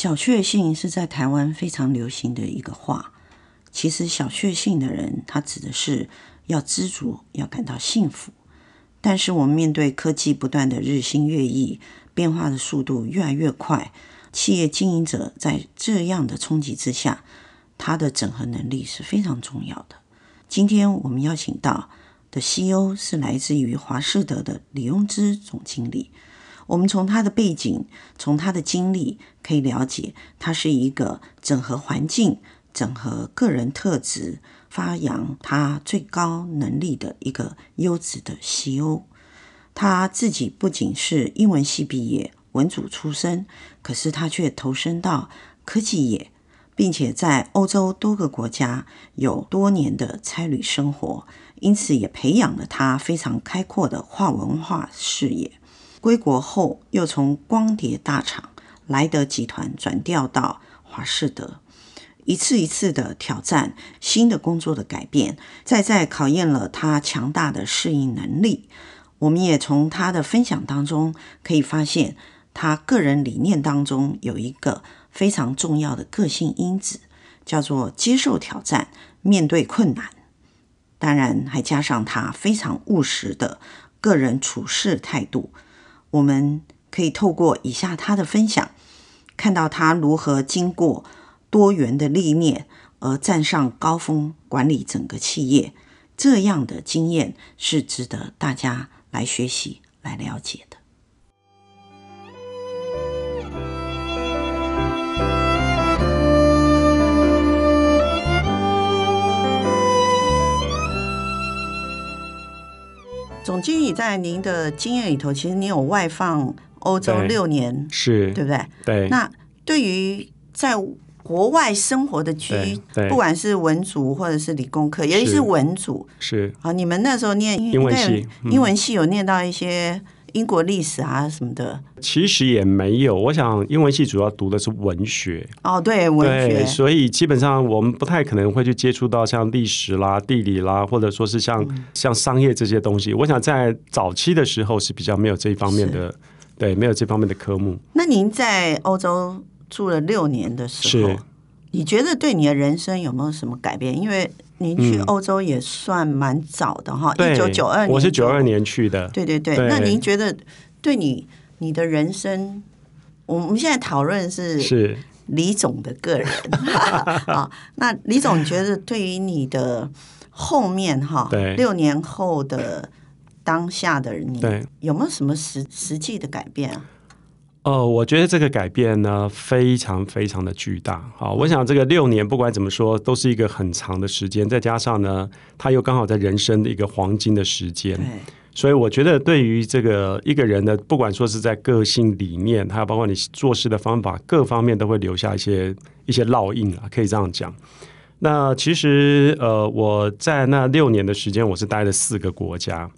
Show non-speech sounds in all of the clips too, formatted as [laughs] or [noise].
小确幸是在台湾非常流行的一个话。其实，小确幸的人，他指的是要知足，要感到幸福。但是，我们面对科技不断的日新月异，变化的速度越来越快，企业经营者在这样的冲击之下，他的整合能力是非常重要的。今天我们邀请到的 CEO 是来自于华士德的李庸之总经理。我们从他的背景，从他的经历，可以了解他是一个整合环境、整合个人特质、发扬他最高能力的一个优质的 CEO。他自己不仅是英文系毕业、文组出身，可是他却投身到科技业，并且在欧洲多个国家有多年的差旅生活，因此也培养了他非常开阔的跨文化视野。归国后，又从光碟大厂莱德集团转调到华士德，一次一次的挑战新的工作的改变，再再考验了他强大的适应能力。我们也从他的分享当中可以发现，他个人理念当中有一个非常重要的个性因子，叫做接受挑战、面对困难。当然，还加上他非常务实的个人处事态度。我们可以透过以下他的分享，看到他如何经过多元的历练而站上高峰，管理整个企业，这样的经验是值得大家来学习、来了解的。总经理在您的经验里头，其实你有外放欧洲六年，是对不对？对。那对于在国外生活的居，不管是文组或者是理工科，尤其是文组，是啊，你们那时候念英文系，英文系有念到一些。英国历史啊什么的，其实也没有。我想英文系主要读的是文学哦，对文学，所以基本上我们不太可能会去接触到像历史啦、地理啦，或者说是像、嗯、像商业这些东西。我想在早期的时候是比较没有这一方面的，对，没有这方面的科目。那您在欧洲住了六年的时候，你觉得对你的人生有没有什么改变？因为您去欧洲也算蛮早的哈，一九九二年，我是九二年去的。对对对，对，那您觉得对你你的人生，我们现在讨论是是。李总的个人。[laughs] 啊，那李总觉得对于你的后面哈，对。六年后的当下的你，有没有什么实实际的改变啊？呃，我觉得这个改变呢，非常非常的巨大。好，我想这个六年不管怎么说，都是一个很长的时间，再加上呢，他又刚好在人生的一个黄金的时间，所以我觉得对于这个一个人的，不管说是在个性理念，还有包括你做事的方法，各方面都会留下一些一些烙印啊，可以这样讲。那其实呃，我在那六年的时间，我是待了四个国家，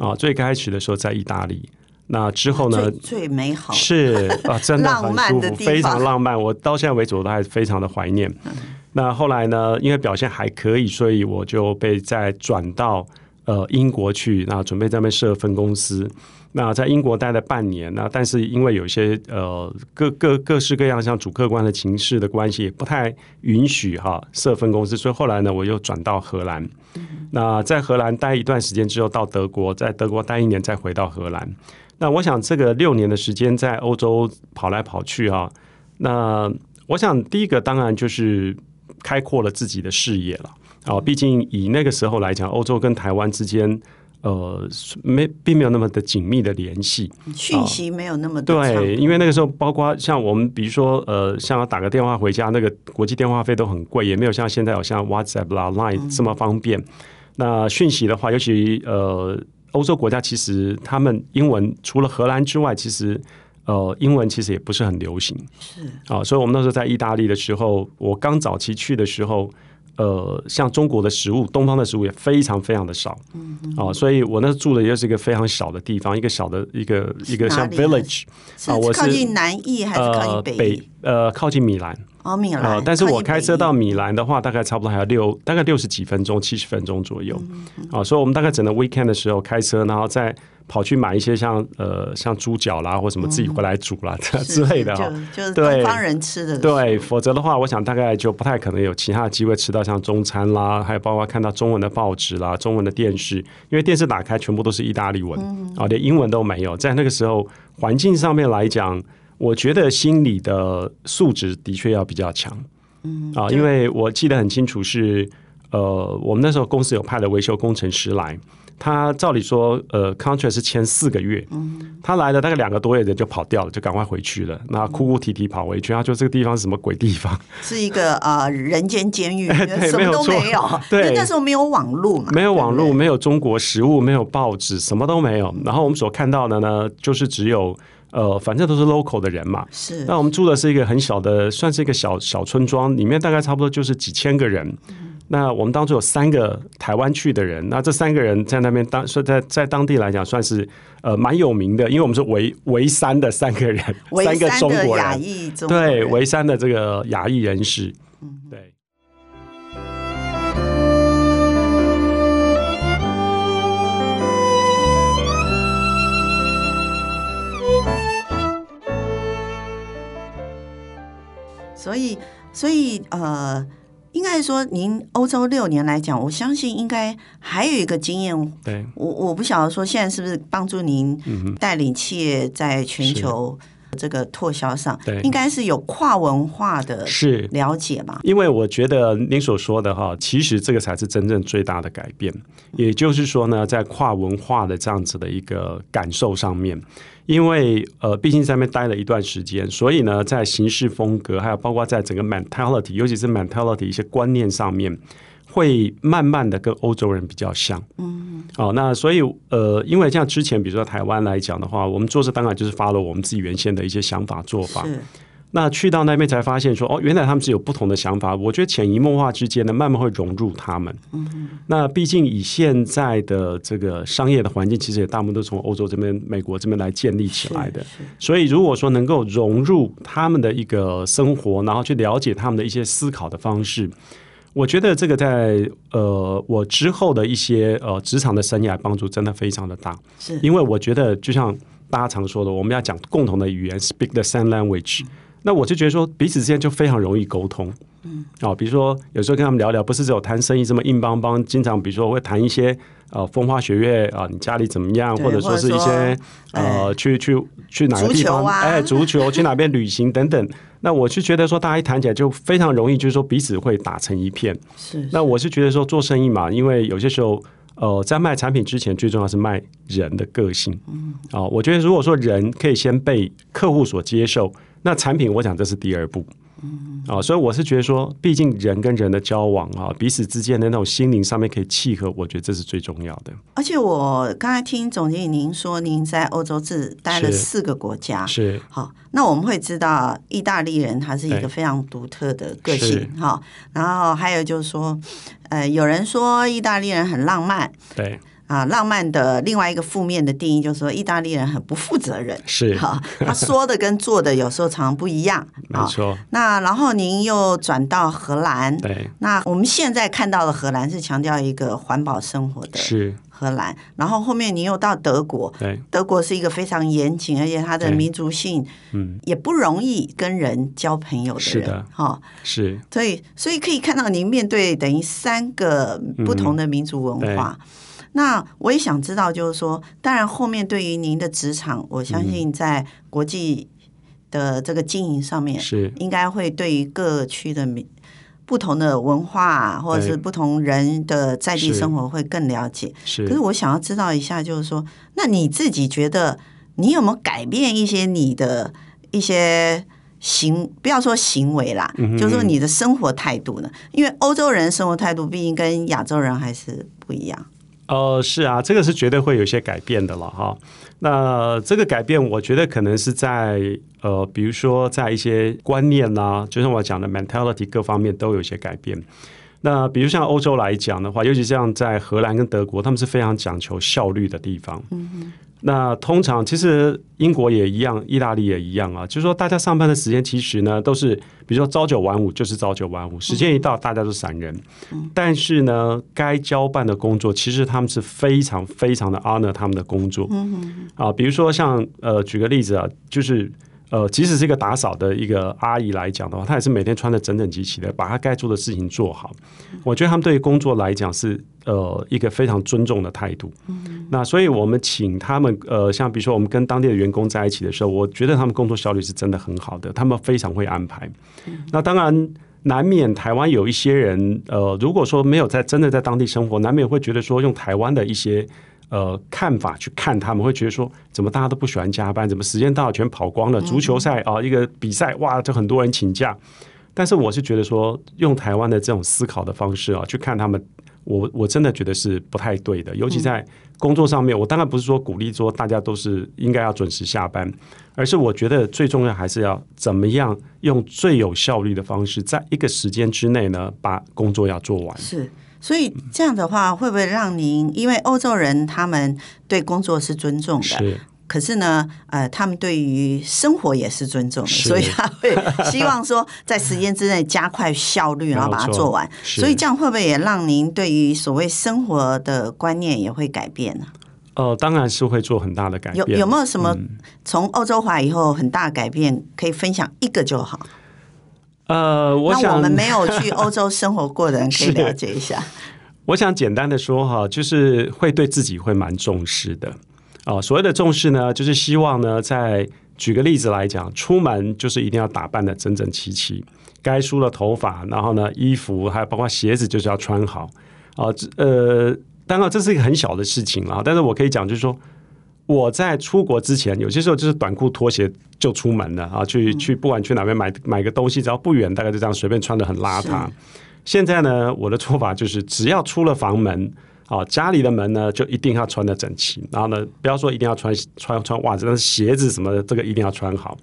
啊，最开始的时候在意大利。那之后呢？最，最美好是啊，[laughs] 真的很舒服，非常浪漫。我到现在为止我都还非常的怀念。嗯。那后来呢？因为表现还可以，所以我就被再转到呃英国去，那准备在那边设分公司。那在英国待了半年，那但是因为有一些呃各各各式各样像主客观的情势的关系，也不太允许哈设分公司，所以后来呢，我又转到荷兰。嗯。那在荷兰待一段时间之后，到德国，在德国待一年，再回到荷兰。那我想，这个六年的时间在欧洲跑来跑去啊，那我想第一个当然就是开阔了自己的视野了啊。毕竟以那个时候来讲，欧洲跟台湾之间呃没并没有那么的紧密的联系，讯息没有那么对。因为那个时候，包括像我们比如说呃，像要打个电话回家，那个国际电话费都很贵，也没有像现在有像 WhatsApp 啦、Line 这么方便。那讯息的话，尤其呃。欧洲国家其实他们英文除了荷兰之外，其实呃英文其实也不是很流行。是啊，所以我们那时候在意大利的时候，我刚早期去的时候，呃，像中国的食物、东方的食物也非常非常的少。嗯啊，所以我那时候住的又是一个非常小的地方，一个小的一个一个像 village 啊，我是靠近南翼还是靠近北？呃，北呃靠近米兰。哦，米兰、呃。但是我开车到米兰的话，大概差不多还要六，大概六十几分钟，七十分钟左右。啊、嗯嗯呃，所以我们大概整个 weekend 的时候开车，然后再。跑去买一些像呃像猪脚啦，或什么自己回来煮啦、[laughs] 嗯、之类的哈，就是东方人吃的对。对，否则的话，我想大概就不太可能有其他的机会吃到像中餐啦，还有包括看到中文的报纸啦、中文的电视，因为电视打开全部都是意大利文啊、连英文都没有。在那个时候环境上面来讲，我觉得心理的素质的确要比较强。嗯啊，因为我记得很清楚是呃，我们那时候公司有派了维修工程师来。他照理说，呃，contract 是签四个月，嗯，他来了大概两个多月，人就跑掉了，就赶快回去了。那哭哭啼啼跑回去，他说这个地方是什么鬼地方？是一个啊、呃、人间监狱，[laughs] 什么都没有。[laughs] 对，那时候没有网络嘛，没有网络，没有中国食物，没有报纸，什么都没有。然后我们所看到的呢，就是只有呃，反正都是 local 的人嘛。是。那我们住的是一个很小的，算是一个小小村庄，里面大概差不多就是几千个人。嗯那我们当中有三个台湾去的人，那这三个人在那边当说在在当地来讲算是呃蛮有名的，因为我们是围围三的三个人，三个中国人，对，围三的这个亚裔人士，嗯，对。所以，所以呃。应该说，您欧洲六年来讲，我相信应该还有一个经验。对，我我不晓得说现在是不是帮助您带领企业在全球这个拓销上，对，应该是有跨文化的是了解嘛？因为我觉得您所说的哈，其实这个才是真正最大的改变。也就是说呢，在跨文化的这样子的一个感受上面。因为呃，毕竟在那边待了一段时间，所以呢，在行事风格，还有包括在整个 mentality，尤其是 mentality 一些观念上面，会慢慢的跟欧洲人比较像。嗯，哦，那所以呃，因为像之前，比如说台湾来讲的话，我们做事当然就是 follow 我们自己原先的一些想法做法。那去到那边才发现说，哦，原来他们是有不同的想法。我觉得潜移默化之间呢，慢慢会融入他们。嗯，那毕竟以现在的这个商业的环境，其实也大部分都从欧洲这边、美国这边来建立起来的。所以如果说能够融入他们的一个生活，然后去了解他们的一些思考的方式，我觉得这个在呃我之后的一些呃职场的生涯帮助真的非常的大。是，因为我觉得就像大家常说的，我们要讲共同的语言，speak the same language。那我就觉得说，彼此之间就非常容易沟通。嗯，哦，比如说有时候跟他们聊聊，不是只有谈生意这么硬邦邦，经常比如说会谈一些呃风花雪月啊，你家里怎么样，或者说是一些呃去去去哪个地方，哎，足球去哪边旅行等等。那我是觉得说，大家一谈起来就非常容易，就是说彼此会打成一片。是。那我是觉得说，做生意嘛，因为有些时候呃，在卖产品之前，最重要是卖人的个性。嗯。哦，我觉得如果说人可以先被客户所接受。那产品，我想这是第二步，嗯，啊，所以我是觉得说，毕竟人跟人的交往啊，彼此之间的那种心灵上面可以契合，我觉得这是最重要的。而且我刚才听总经理您说，您在欧洲只待了四个国家，是。好，那我们会知道意大利人他是一个非常独特的个性，哈，然后还有就是说，呃，有人说意大利人很浪漫，对。啊，浪漫的另外一个负面的定义就是说，意大利人很不负责任。是，哈，他说的跟做的有时候常常不一样。[laughs] 没错。那然后您又转到荷兰。对。那我们现在看到的荷兰是强调一个环保生活的。是。荷兰。然后后面您又到德国。对。德国是一个非常严谨，而且它的民族性，嗯，也不容易跟人交朋友的人。是的。哈。是。所以，所以可以看到您面对等于三个不同的民族文化。嗯那我也想知道，就是说，当然后面对于您的职场，我相信在国际的这个经营上面，是应该会对于各区的民不同的文化或者是不同人的在地生活会更了解。是，可是我想要知道一下，就是说，那你自己觉得你有没有改变一些你的一些行，不要说行为啦，嗯、就是说你的生活态度呢？因为欧洲人生活态度毕竟跟亚洲人还是不一样。呃，是啊，这个是绝对会有些改变的了哈。那这个改变，我觉得可能是在呃，比如说在一些观念呐、啊，就像我讲的 mentality 各方面都有些改变。那比如像欧洲来讲的话，尤其像在荷兰跟德国，他们是非常讲求效率的地方。那通常其实英国也一样，意大利也一样啊，就是说大家上班的时间其实呢都是，比如说朝九晚五就是朝九晚五，时间一到大家都散人。但是呢，该交办的工作其实他们是非常非常的 honor 他们的工作。啊，比如说像呃，举个例子啊，就是。呃，即使是一个打扫的一个阿姨来讲的话，她也是每天穿得整整齐齐的，把她该做的事情做好。我觉得他们对于工作来讲是呃一个非常尊重的态度。那所以我们请他们呃，像比如说我们跟当地的员工在一起的时候，我觉得他们工作效率是真的很好的，他们非常会安排。那当然难免台湾有一些人呃，如果说没有在真的在当地生活，难免会觉得说用台湾的一些。呃，看法去看他们会觉得说，怎么大家都不喜欢加班？怎么时间到了全跑光了？足球赛啊，一个比赛哇，就很多人请假。但是我是觉得说，用台湾的这种思考的方式啊，去看他们，我我真的觉得是不太对的。尤其在工作上面，我当然不是说鼓励说大家都是应该要准时下班，而是我觉得最重要还是要怎么样用最有效率的方式，在一个时间之内呢，把工作要做完。是。所以这样的话，会不会让您？因为欧洲人他们对工作是尊重的，是。可是呢，呃，他们对于生活也是尊重的，所以他会希望说在时间之内加快效率，[laughs] 然后把它做完。所以这样会不会也让您对于所谓生活的观念也会改变呢？呃，当然是会做很大的改变。有有没有什么从欧洲回来以后很大的改变可以分享一个就好？呃，我想那我们没有去欧洲生活过的人可以 [laughs] 了解一下。我想简单的说哈，就是会对自己会蛮重视的啊。所谓的重视呢，就是希望呢，在举个例子来讲，出门就是一定要打扮的整整齐齐，该梳的头发，然后呢，衣服还有包括鞋子就是要穿好啊。呃，当然这是一个很小的事情啊，但是我可以讲就是说。我在出国之前，有些时候就是短裤拖鞋就出门了啊，去去不管去哪边买买个东西，只要不远，大概就这样随便穿的很邋遢。现在呢，我的做法就是，只要出了房门啊，家里的门呢就一定要穿的整齐，然后呢，不要说一定要穿穿穿袜子，但是鞋子什么的，这个一定要穿好。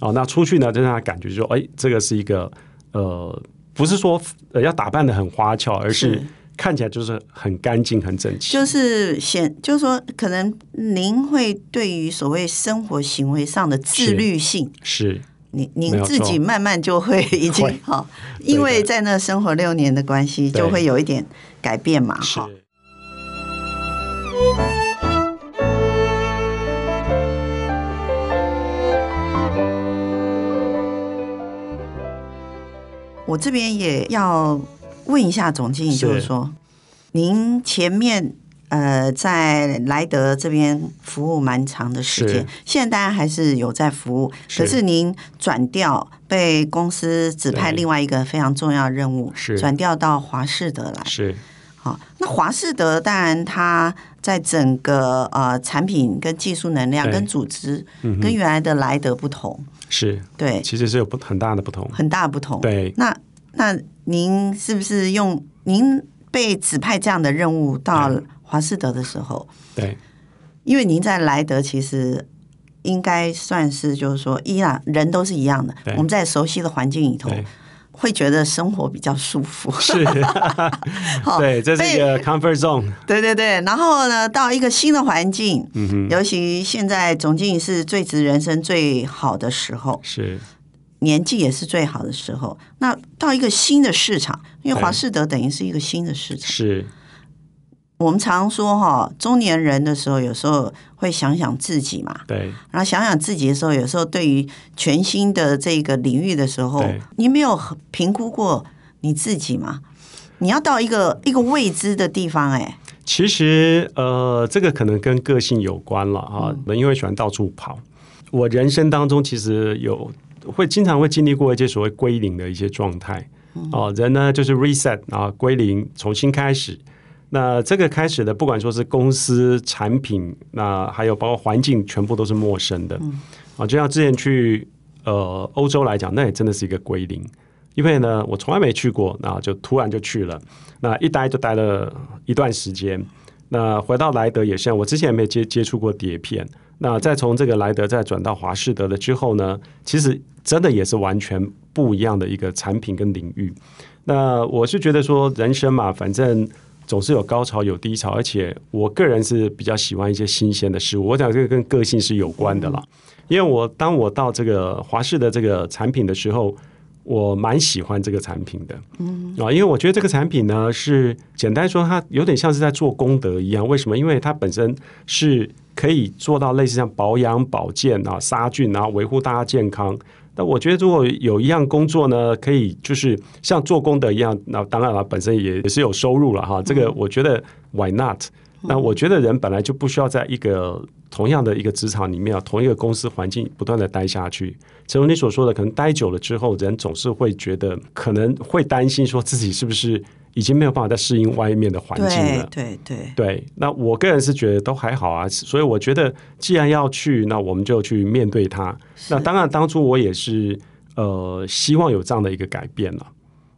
哦，那出去呢，就让他感觉就说，哎，这个是一个呃，不是说呃要打扮的很花俏，而是。看起来就是很干净、很整齐。就是显，就是说，可能您会对于所谓生活行为上的自律性，是，是您您自己慢慢就会已经好，因为在那生活六年的关系，就会有一点改变嘛，哈。我这边也要。问一下总经理，就是说，您前面呃在莱德这边服务蛮长的时间，现在当然还是有在服务，可是您转调被公司指派另外一个非常重要的任务，是。转调到华士德来。是，好，那华士德当然它在整个呃产品跟技术能量跟组织跟原来的莱德不同，是。对，其实是有不很大的不同，很大的不同。对，那。那您是不是用您被指派这样的任务到华士德的时候？对，因为您在莱德其实应该算是就是说，依然人都是一样的。我们在熟悉的环境里头，会觉得生活比较舒服。是，[laughs] 对，这是一个 comfort zone。对对对，然后呢，到一个新的环境，嗯哼，尤其现在总经理是最值人生最好的时候。是。年纪也是最好的时候。那到一个新的市场，因为华士德等于是一个新的市场。是。我们常说哈，中年人的时候，有时候会想想自己嘛。对。然后想想自己的时候，有时候对于全新的这个领域的时候，你没有评估过你自己吗？你要到一个一个未知的地方，哎。其实，呃，这个可能跟个性有关了啊。嗯。因为喜欢到处跑，我人生当中其实有。会经常会经历过一些所谓归零的一些状态哦，人呢就是 reset 啊，归零，重新开始。那这个开始的，不管说是公司产品，那还有包括环境，全部都是陌生的啊。就像之前去呃欧洲来讲，那也真的是一个归零，因为呢我从来没去过，那就突然就去了，那一待就待了一段时间。那回到莱德也像我之前也没接接触过碟片。那再从这个莱德再转到华士德了之后呢，其实真的也是完全不一样的一个产品跟领域。那我是觉得说，人生嘛，反正总是有高潮有低潮，而且我个人是比较喜欢一些新鲜的事物。我讲这个跟个性是有关的啦，因为我当我到这个华士的这个产品的时候，我蛮喜欢这个产品的，嗯啊，因为我觉得这个产品呢是简单说，它有点像是在做功德一样。为什么？因为它本身是可以做到类似像保养、保健啊、杀菌啊、维护大家健康。那我觉得，如果有一样工作呢，可以就是像做功德一样，那当然了，本身也也是有收入了哈。这个我觉得 Why not？那我觉得人本来就不需要在一个同样的一个职场里面啊，同一个公司环境不断的待下去。正如你所说的，可能待久了之后，人总是会觉得可能会担心，说自己是不是。已经没有办法再适应外面的环境了。对对对，对。那我个人是觉得都还好啊，所以我觉得既然要去，那我们就去面对它。那当然，当初我也是呃希望有这样的一个改变了。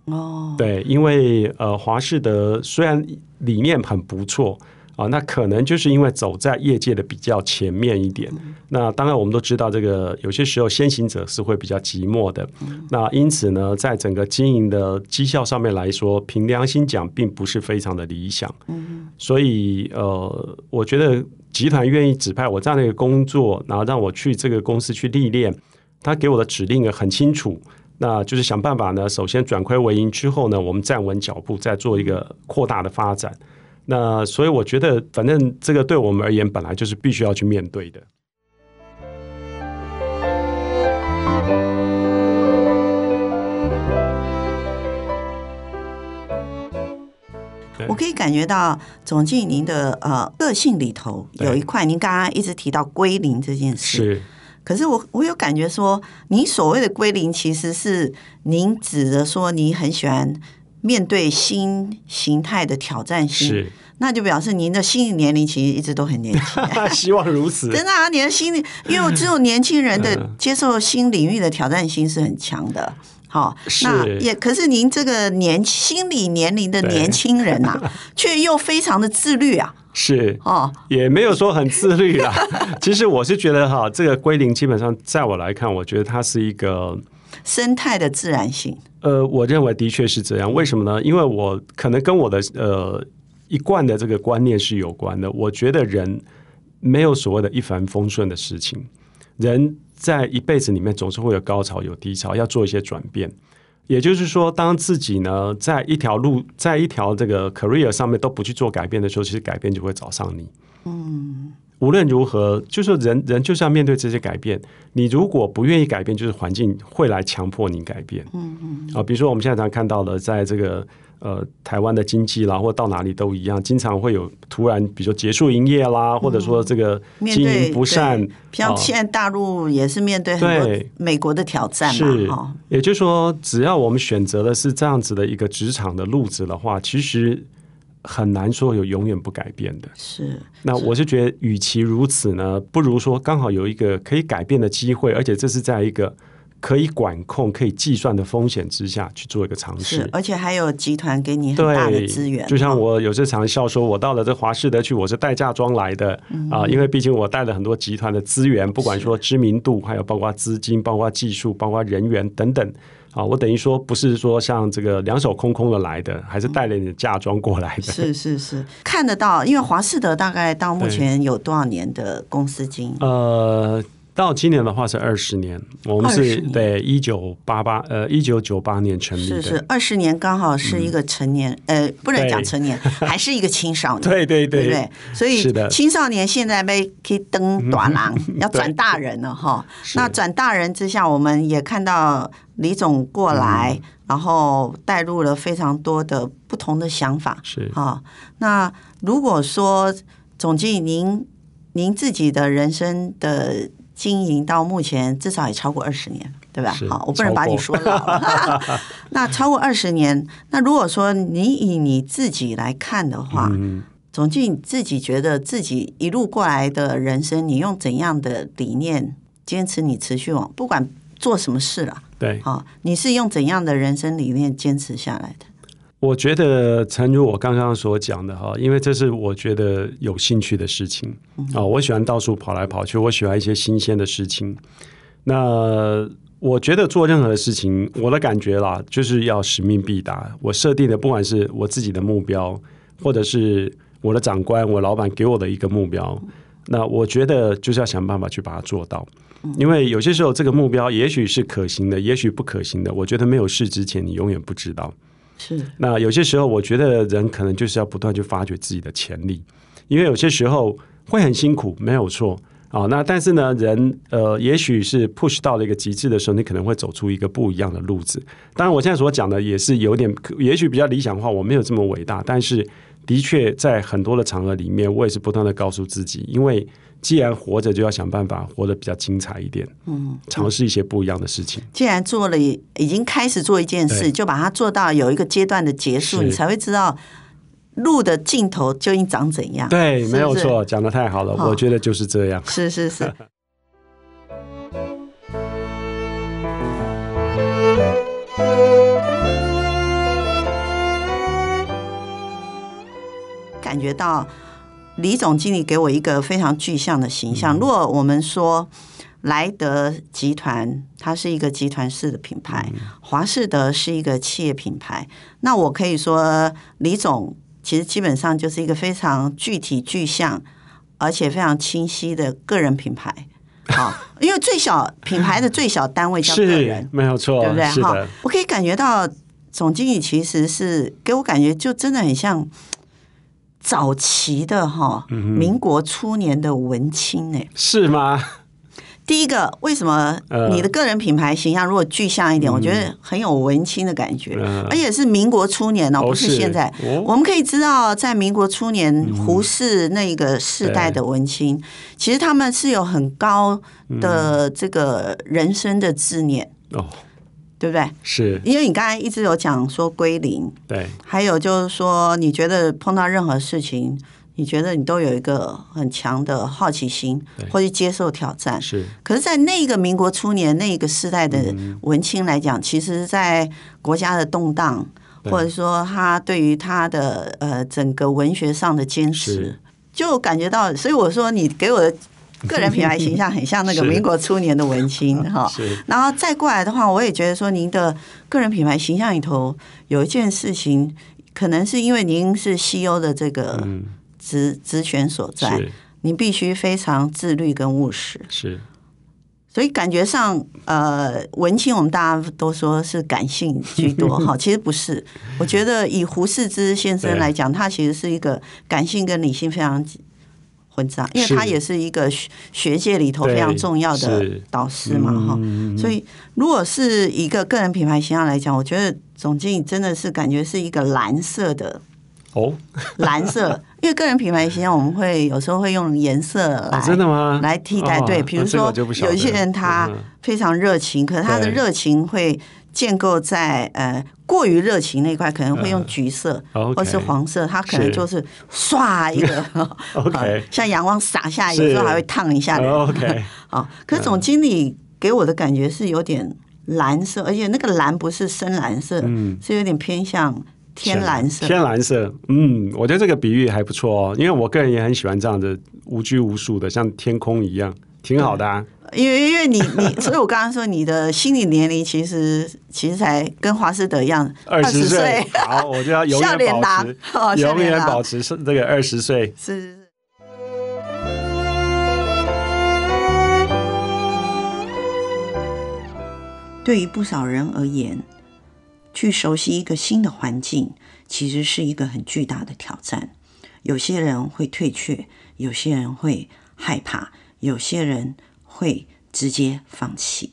哦，对，因为呃华士德虽然理念很不错。啊，那可能就是因为走在业界的比较前面一点。嗯、那当然，我们都知道这个有些时候先行者是会比较寂寞的。嗯、那因此呢，在整个经营的绩效上面来说，凭良心讲，并不是非常的理想。嗯、所以呃，我觉得集团愿意指派我这样的一个工作，然后让我去这个公司去历练，他给我的指令也很清楚，那就是想办法呢，首先转亏为盈之后呢，我们站稳脚步，再做一个扩大的发展。那所以我觉得，反正这个对我们而言，本来就是必须要去面对的。我可以感觉到总经理您的呃个性里头有一块，您刚刚一直提到归零这件事。是，可是我我有感觉说，您所谓的归零，其实是您指的说，你很喜欢。面对新形态的挑战性，是那就表示您的心理年龄其实一直都很年轻。[laughs] 希望如此。真的啊，你的心理，因为只有年轻人的接受新领域的挑战性是很强的。好，是那也可是您这个年心理年龄的年轻人呐、啊，[laughs] 却又非常的自律啊。是哦，也没有说很自律啦。[laughs] 其实我是觉得哈，这个归零基本上在我来看，我觉得它是一个。生态的自然性，呃，我认为的确是这样。为什么呢？因为我可能跟我的呃一贯的这个观念是有关的。我觉得人没有所谓的一帆风顺的事情，人在一辈子里面总是会有高潮有低潮，要做一些转变。也就是说，当自己呢在一条路，在一条这个 career 上面都不去做改变的时候，其实改变就会找上你。嗯。无论如何，就是人人就是要面对这些改变。你如果不愿意改变，就是环境会来强迫你改变。嗯嗯。啊，比如说我们现在常看到的，在这个呃台湾的经济啦，或到哪里都一样，经常会有突然，比如说结束营业啦，或者说这个经营不善。像现在大陆也是面对很多美国的挑战嘛。是。也就是说，只要我们选择的是这样子的一个职场的路子的话，其实。很难说有永远不改变的。是，那我是觉得，与其如此呢，不如说刚好有一个可以改变的机会，而且这是在一个可以管控、可以计算的风险之下去做一个尝试。是，而且还有集团给你很大的资源。就像我有时常笑说，我到了这华士德去，我是带嫁妆来的啊、嗯呃，因为毕竟我带了很多集团的资源，不管说知名度，还有包括资金、包括技术、包括人员等等。啊，我等于说不是说像这个两手空空的来的，还是带了你的嫁妆过来的。是是是，看得到，因为华士德大概到目前有多少年的公司经营？呃。到今年的话是二十年，我们是对一九八八呃一九九八年成立的，是是二十年刚好是一个成年、嗯、呃不能讲成年，[laughs] 还是一个青少年，对对对，对对？所以青少年现在被可以登短廊，[laughs] 要转大人了哈。那转大人之下，我们也看到李总过来，嗯、然后带入了非常多的不同的想法，是。哈。那如果说总经理您您自己的人生的。经营到目前至少也超过二十年，对吧？好，我不能把你说老了。[laughs] 那超过二十年，那如果说你以你自己来看的话，嗯、总之你自己觉得自己一路过来的人生，你用怎样的理念坚持你持续往，不管做什么事了，对，好，你是用怎样的人生理念坚持下来的？我觉得，诚如我刚刚所讲的哈，因为这是我觉得有兴趣的事情啊，我喜欢到处跑来跑去，我喜欢一些新鲜的事情。那我觉得做任何的事情，我的感觉啦，就是要使命必达。我设定的，不管是我自己的目标，或者是我的长官、我老板给我的一个目标，那我觉得就是要想办法去把它做到。因为有些时候这个目标也许是可行的，也许不可行的。我觉得没有试之前，你永远不知道。是。那有些时候，我觉得人可能就是要不断去发掘自己的潜力，因为有些时候会很辛苦，没有错。啊，那但是呢，人呃，也许是 push 到了一个极致的时候，你可能会走出一个不一样的路子。当然，我现在所讲的也是有点，也许比较理想化，我没有这么伟大，但是的确在很多的场合里面，我也是不断的告诉自己，因为既然活着，就要想办法活得比较精彩一点，嗯，尝试一些不一样的事情。既然做了，已经开始做一件事，就把它做到有一个阶段的结束，你才会知道。路的尽头究竟长怎样？对，没有错，讲的太好了，我觉得就是这样。是是是。[laughs] 感觉到李总经理给我一个非常具象的形象。如果我们说莱德集团它是一个集团式的品牌，华士德是一个企业品牌，那我可以说李总。其实基本上就是一个非常具体具象，而且非常清晰的个人品牌。[laughs] 好，因为最小品牌的最小单位叫个人，没有错，对不对？哈，我可以感觉到总经理其实是给我感觉就真的很像早期的哈，民国初年的文青哎，是吗？第一个，为什么你的个人品牌形象如果具象一点，我觉得很有文青的感觉，而且是民国初年哦，不是现在。我们可以知道，在民国初年，胡适那个世代的文青，其实他们是有很高的这个人生的执念。哦，对不对？是，因为你刚才一直有讲说归零，对，还有就是说，你觉得碰到任何事情。你觉得你都有一个很强的好奇心，或者接受挑战。是，可是，在那个民国初年那个时代的文青来讲，其实，在国家的动荡，或者说他对于他的呃整个文学上的坚持，就感觉到。所以我说，你给我的个人品牌形象很像那个民国初年的文青哈。然后再过来的话，我也觉得说，您的个人品牌形象里头有一件事情，可能是因为您是 CEO 的这个。职职权所在，你必须非常自律跟务实。是，所以感觉上，呃，文青我们大家都说是感性居多，[laughs] 哈，其实不是。我觉得以胡适之先生来讲，他其实是一个感性跟理性非常混杂，因为他也是一个学界里头非常重要的导师嘛，哈。所以，如果是一个个人品牌形象来讲，我觉得总经理真的是感觉是一个蓝色的。哦，[laughs] 蓝色，因为个人品牌形象，我们会有时候会用颜色来真的吗？来替代。对，比如说有一些人他非常热情，可是他的热情会建构在呃过于热情那一块，可能会用橘色或是黄色，它可能就是唰一个，[laughs] OK，像阳光洒下，有时候还会烫一下，OK，[laughs] 好。可是总经理给我的感觉是有点蓝色，而且那个蓝不是深蓝色，是有点偏向。天蓝色，天蓝色，嗯，我觉得这个比喻还不错哦，因为我个人也很喜欢这样的无拘无束的，像天空一样，挺好的啊。因为因为你你，[laughs] 所以我刚刚说你的心理年龄其实其实才跟华师德一样，二十岁。好，我就要永远保持，永远保持是这个二十岁。是是是。对于不少人而言。去熟悉一个新的环境，其实是一个很巨大的挑战。有些人会退却，有些人会害怕，有些人会直接放弃。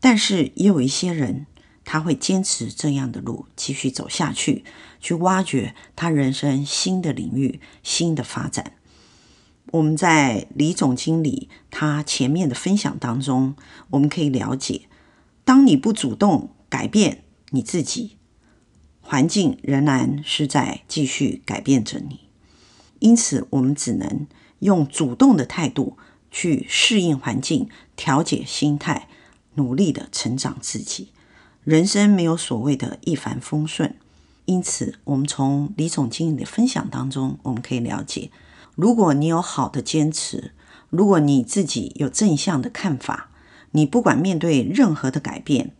但是也有一些人，他会坚持这样的路继续走下去，去挖掘他人生新的领域、新的发展。我们在李总经理他前面的分享当中，我们可以了解，当你不主动改变。你自己，环境仍然是在继续改变着你，因此我们只能用主动的态度去适应环境，调节心态，努力的成长自己。人生没有所谓的一帆风顺，因此我们从李总经理的分享当中，我们可以了解，如果你有好的坚持，如果你自己有正向的看法，你不管面对任何的改变，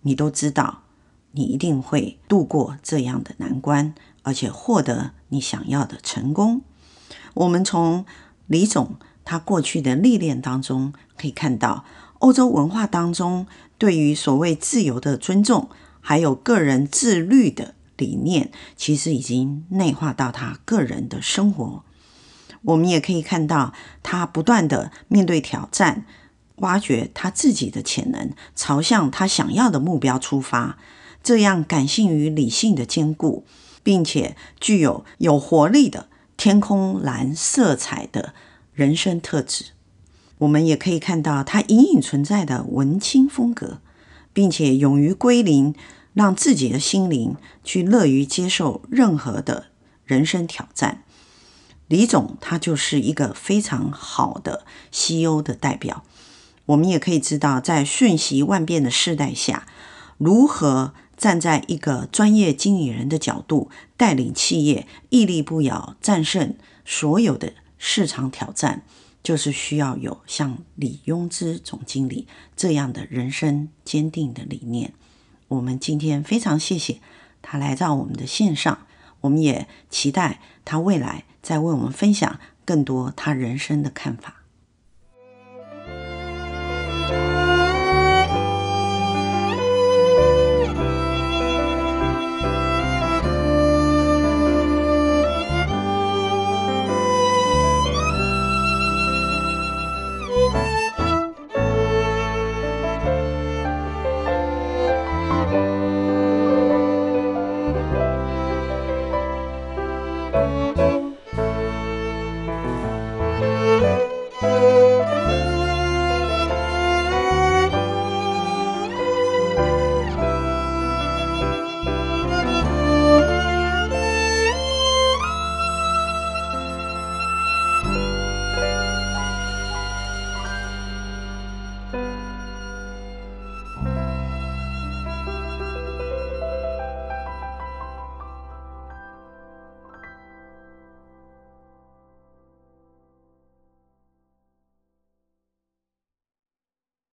你都知道。你一定会度过这样的难关，而且获得你想要的成功。我们从李总他过去的历练当中可以看到，欧洲文化当中对于所谓自由的尊重，还有个人自律的理念，其实已经内化到他个人的生活。我们也可以看到，他不断的面对挑战，挖掘他自己的潜能，朝向他想要的目标出发。这样感性与理性的兼顾，并且具有有活力的天空蓝色彩的人生特质。我们也可以看到他隐隐存在的文青风格，并且勇于归零，让自己的心灵去乐于接受任何的人生挑战。李总他就是一个非常好的 CEO 的代表。我们也可以知道，在瞬息万变的时代下，如何站在一个专业经理人的角度，带领企业屹立不摇，战胜所有的市场挑战，就是需要有像李庸之总经理这样的人生坚定的理念。我们今天非常谢谢他来到我们的线上，我们也期待他未来再为我们分享更多他人生的看法。